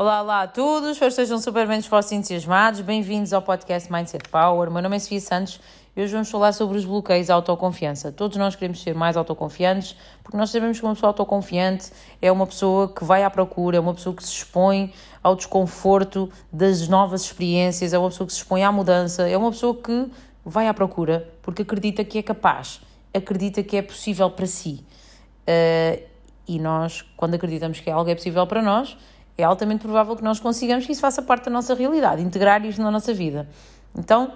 Olá, olá a todos, espero que estejam super bem dispostos e entusiasmados. Bem-vindos ao podcast Mindset Power. Meu nome é Sofia Santos e hoje vamos falar sobre os bloqueios à autoconfiança. Todos nós queremos ser mais autoconfiantes porque nós sabemos que uma pessoa autoconfiante é uma pessoa que vai à procura, é uma pessoa que se expõe ao desconforto das novas experiências, é uma pessoa que se expõe à mudança, é uma pessoa que vai à procura porque acredita que é capaz, acredita que é possível para si. Uh, e nós, quando acreditamos que algo é possível para nós, é altamente provável que nós consigamos que isso faça parte da nossa realidade, integrar isto na nossa vida. Então,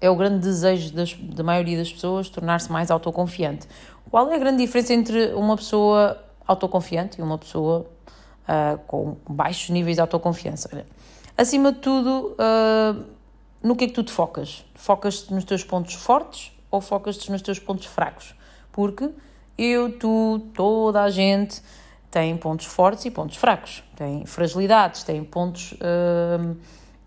é o grande desejo das, da maioria das pessoas tornar-se mais autoconfiante. Qual é a grande diferença entre uma pessoa autoconfiante e uma pessoa uh, com baixos níveis de autoconfiança? Olha, acima de tudo, uh, no que é que tu te focas? Focas-te nos teus pontos fortes ou focas-te nos teus pontos fracos? Porque eu, tu, toda a gente tem pontos fortes e pontos fracos, tem fragilidades, tem pontos uh,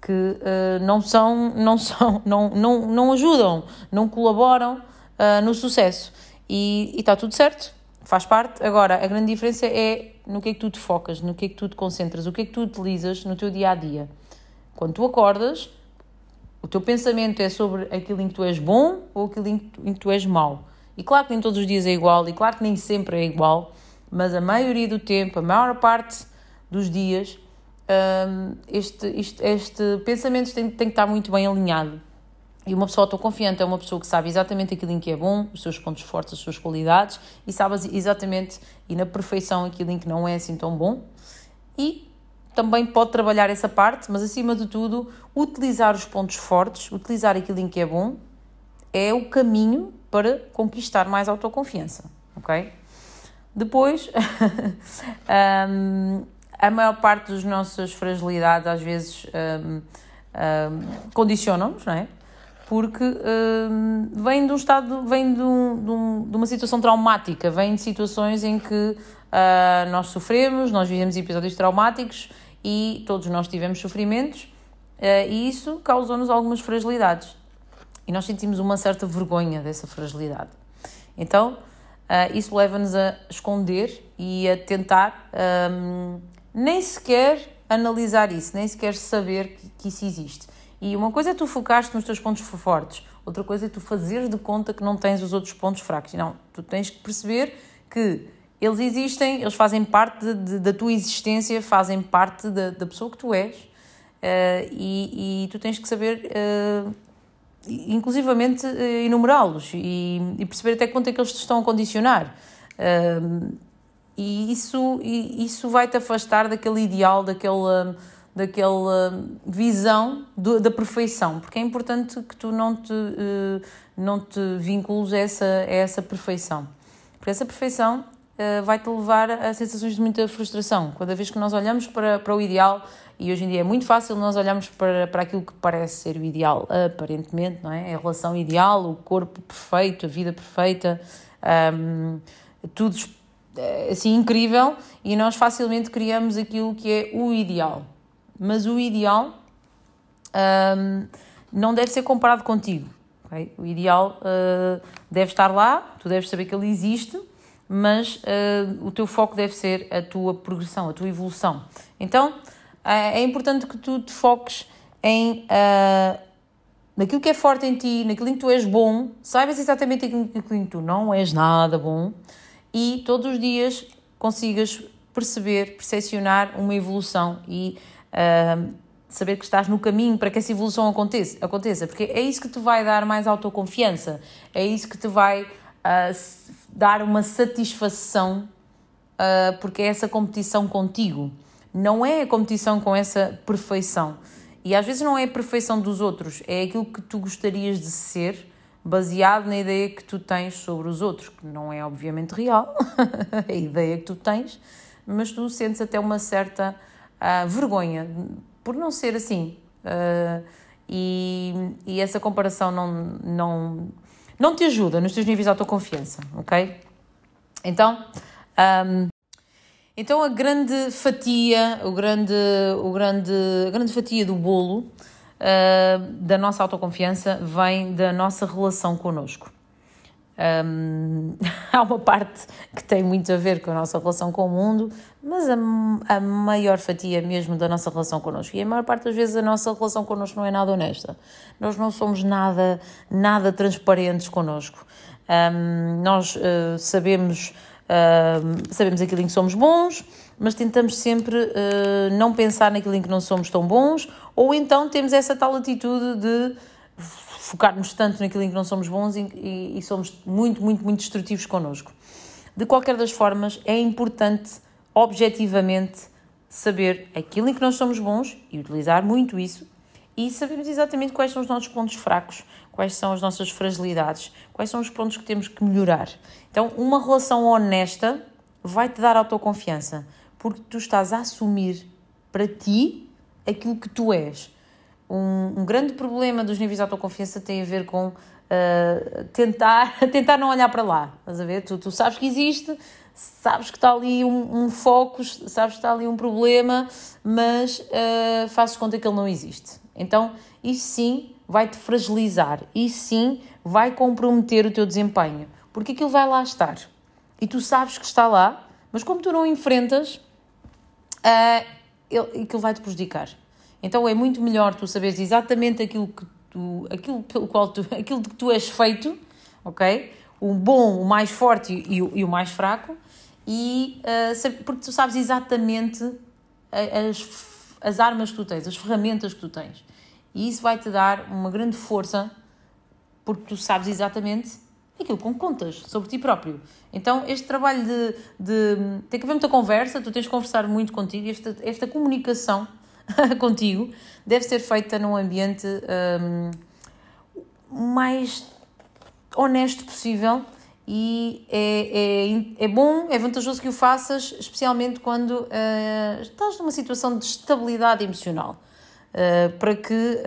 que uh, não são, não são, não, não, não ajudam, não colaboram uh, no sucesso. E está tudo certo, faz parte. Agora, a grande diferença é no que é que tu te focas, no que é que tu te concentras, o que é que tu utilizas no teu dia a dia. Quando tu acordas, o teu pensamento é sobre aquilo em que tu és bom ou aquilo em que tu és mau. E claro que nem todos os dias é igual, e claro que nem sempre é igual, mas a maioria do tempo, a maior parte dos dias, um, este, este, este pensamento tem, tem que estar muito bem alinhado. E uma pessoa autoconfiante é uma pessoa que sabe exatamente aquilo em que é bom, os seus pontos fortes, as suas qualidades, e sabe exatamente e na perfeição aquilo em que não é assim tão bom. E também pode trabalhar essa parte, mas acima de tudo, utilizar os pontos fortes, utilizar aquilo em que é bom, é o caminho para conquistar mais autoconfiança, ok? Depois, um, a maior parte das nossas fragilidades às vezes um, um, condicionam-nos, não é? Porque vem de um estado, vem de, de, um, de, uma situação traumática, vem de situações em que uh, nós sofremos, nós vivemos episódios traumáticos e todos nós tivemos sofrimentos uh, e isso causou-nos algumas fragilidades. E nós sentimos uma certa vergonha dessa fragilidade. Então, uh, isso leva-nos a esconder e a tentar um, nem sequer analisar isso, nem sequer saber que, que isso existe. E uma coisa é tu focar-te nos teus pontos fortes, outra coisa é tu fazeres de conta que não tens os outros pontos fracos. Não, tu tens que perceber que eles existem, eles fazem parte de, de, da tua existência, fazem parte da, da pessoa que tu és. Uh, e, e, tu tens que saber uh, inclusivamente uh, enumerá-los e, e, perceber até quanto é que eles te estão a condicionar. Uh, e isso, isso vai-te afastar daquele ideal, daquela, daquela visão do, da perfeição, porque é importante que tu não te, uh, não te vincules a essa, a essa perfeição. Porque essa perfeição vai-te levar a sensações de muita frustração. Cada vez que nós olhamos para, para o ideal, e hoje em dia é muito fácil nós olharmos para, para aquilo que parece ser o ideal, aparentemente, não é? A relação ideal, o corpo perfeito, a vida perfeita, um, tudo eh, assim incrível e nós facilmente criamos aquilo que é o ideal. Mas o ideal um, não deve ser comparado contigo. Okay? O ideal uh, deve estar lá, tu deves saber que ele existe, mas uh, o teu foco deve ser a tua progressão, a tua evolução. Então, é importante que tu te foques em uh, naquilo que é forte em ti, naquilo em que tu és bom, saibas exatamente aquilo em que tu não és nada bom e todos os dias consigas perceber, percepcionar uma evolução e uh, saber que estás no caminho para que essa evolução aconteça, aconteça, porque é isso que te vai dar mais autoconfiança, é isso que te vai dar uma satisfação, uh, porque é essa competição contigo não é a competição com essa perfeição. E às vezes não é a perfeição dos outros, é aquilo que tu gostarias de ser, baseado na ideia que tu tens sobre os outros, que não é obviamente real, a ideia que tu tens, mas tu sentes até uma certa uh, vergonha por não ser assim. Uh, e, e essa comparação não, não, não te ajuda nos teus níveis de autoconfiança, ok? Então, um, então a grande fatia, o grande, o grande, a grande fatia do bolo uh, da nossa autoconfiança vem da nossa relação connosco. Há uma parte que tem muito a ver com a nossa relação com o mundo, mas a, a maior fatia mesmo da nossa relação connosco, e a maior parte das vezes a nossa relação connosco não é nada honesta. Nós não somos nada, nada transparentes connosco. Nós uh, sabemos, uh, sabemos aquilo em que somos bons, mas tentamos sempre uh, não pensar naquilo em que não somos tão bons, ou então temos essa tal atitude de focarmos tanto naquilo em que não somos bons e, e, e somos muito, muito, muito destrutivos connosco. De qualquer das formas, é importante, objetivamente, saber aquilo em que nós somos bons e utilizar muito isso e sabermos exatamente quais são os nossos pontos fracos, quais são as nossas fragilidades, quais são os pontos que temos que melhorar. Então, uma relação honesta vai-te dar autoconfiança, porque tu estás a assumir para ti aquilo que tu és. Um, um grande problema dos níveis de autoconfiança tem a ver com uh, tentar, tentar não olhar para lá. Estás a ver? Tu, tu sabes que existe, sabes que está ali um, um foco, sabes que está ali um problema, mas uh, fazes conta que ele não existe. Então, isso sim vai-te fragilizar, isso sim vai comprometer o teu desempenho, porque aquilo vai lá estar. E tu sabes que está lá, mas como tu não enfrentas, uh, ele, aquilo vai-te prejudicar. Então é muito melhor tu saberes exatamente aquilo que tu, aquilo pelo qual tu, aquilo de que tu és feito, ok? O bom, o mais forte e, o, e o mais fraco, e uh, porque tu sabes exatamente as, as armas que tu tens, as ferramentas que tu tens. E isso vai te dar uma grande força, porque tu sabes exatamente aquilo com que contas sobre ti próprio. Então, este trabalho de, de. tem que haver muita conversa, tu tens de conversar muito contigo, esta, esta comunicação contigo deve ser feita num ambiente um, mais honesto possível e é, é, é bom, é vantajoso que o faças, especialmente quando uh, estás numa situação de estabilidade emocional, uh, para que,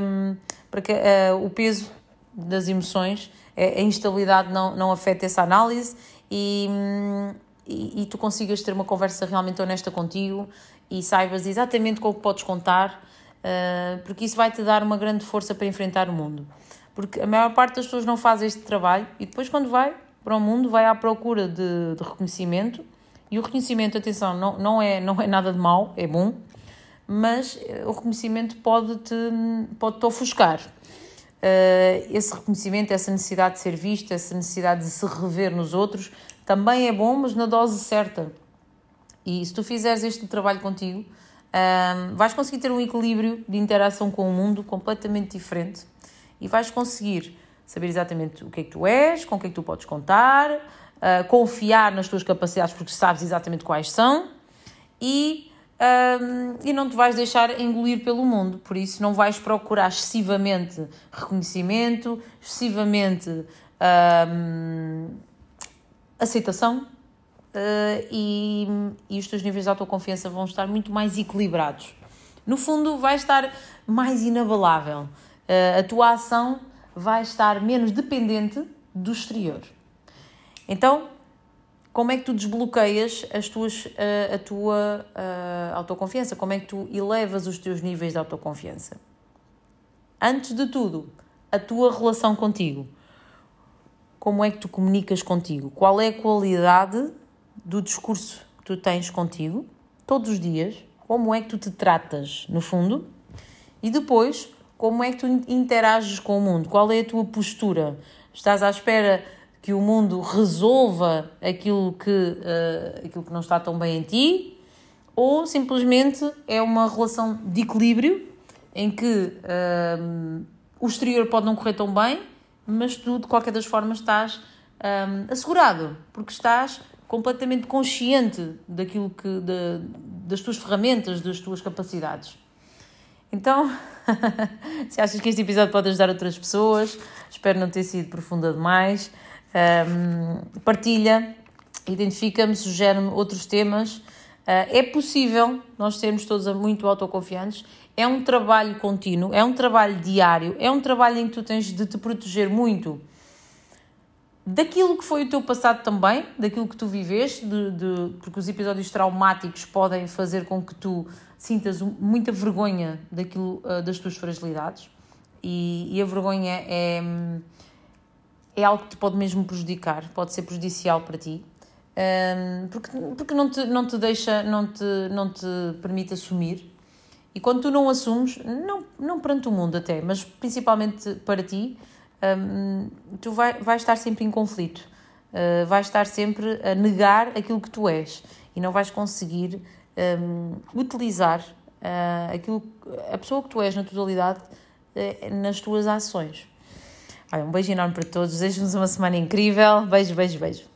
um, para que uh, o peso das emoções, a instabilidade não, não afete essa análise e, um, e, e tu consigas ter uma conversa realmente honesta contigo e saibas exatamente com o que podes contar, uh, porque isso vai te dar uma grande força para enfrentar o mundo. Porque a maior parte das pessoas não faz este trabalho e depois, quando vai para o mundo, vai à procura de, de reconhecimento. E o reconhecimento, atenção, não, não, é, não é nada de mau, é bom, mas eh, o reconhecimento pode-te pode -te ofuscar. Uh, esse reconhecimento, essa necessidade de ser visto, essa necessidade de se rever nos outros, também é bom, mas na dose certa. E se tu fizeres este trabalho contigo, um, vais conseguir ter um equilíbrio de interação com o mundo completamente diferente e vais conseguir saber exatamente o que é que tu és, com o que é que tu podes contar, uh, confiar nas tuas capacidades porque sabes exatamente quais são e, um, e não te vais deixar engolir pelo mundo. Por isso, não vais procurar excessivamente reconhecimento, excessivamente um, aceitação uh, e, e os teus níveis de autoconfiança vão estar muito mais equilibrados. No fundo, vai estar mais inabalável. Uh, a tua ação vai estar menos dependente do exterior. Então, como é que tu desbloqueias as tuas, uh, a tua uh, autoconfiança? Como é que tu elevas os teus níveis de autoconfiança? Antes de tudo, a tua relação contigo. Como é que tu comunicas contigo? Qual é a qualidade do discurso que tu tens contigo, todos os dias, como é que tu te tratas, no fundo, e depois, como é que tu interages com o mundo, qual é a tua postura. Estás à espera que o mundo resolva aquilo que, uh, aquilo que não está tão bem em ti, ou simplesmente é uma relação de equilíbrio em que uh, o exterior pode não correr tão bem, mas tu, de qualquer das formas, estás um, assegurado, porque estás completamente consciente daquilo que de, das tuas ferramentas, das tuas capacidades. Então, se achas que este episódio pode ajudar outras pessoas, espero não ter sido profunda demais. Um, partilha, identifica-me, sugere-me outros temas. Uh, é possível nós sermos todos muito autoconfiantes. É um trabalho contínuo, é um trabalho diário, é um trabalho em que tu tens de te proteger muito daquilo que foi o teu passado também, daquilo que tu viveste, de, de, porque os episódios traumáticos podem fazer com que tu sintas muita vergonha daquilo, uh, das tuas fragilidades e, e, a vergonha é, é algo que te pode mesmo prejudicar, pode ser prejudicial para ti, um, porque, porque não, te, não te deixa, não te, não te permite assumir. E quando tu não assumes, não, não perante o mundo até, mas principalmente para ti, um, tu vai, vais estar sempre em conflito, uh, vais estar sempre a negar aquilo que tu és e não vais conseguir um, utilizar uh, aquilo, a pessoa que tu és na totalidade uh, nas tuas ações. Olha, um beijo enorme para todos, desejo-vos uma semana incrível. Beijo, beijo, beijo.